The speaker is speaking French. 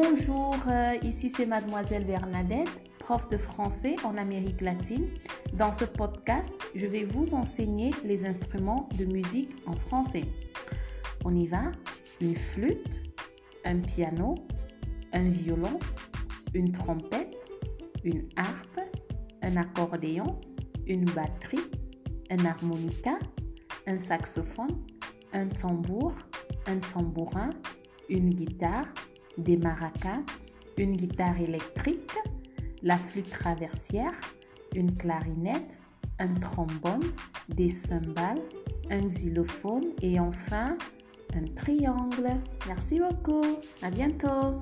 euh, ici c'est mademoiselle Bernadette, prof de français en Amérique latine. Dans ce podcast, je vais vous enseigner les instruments de musique en français. On y va? Une flûte, un piano, un violon, une trompette, une harpe, un accordéon, une batterie, un harmonica, un saxophone, un tambour, un tambourin, une guitare, des maracas, une guitare électrique, la flûte traversière, une clarinette, un trombone, des cymbales, un xylophone et enfin un triangle. Merci beaucoup. À bientôt.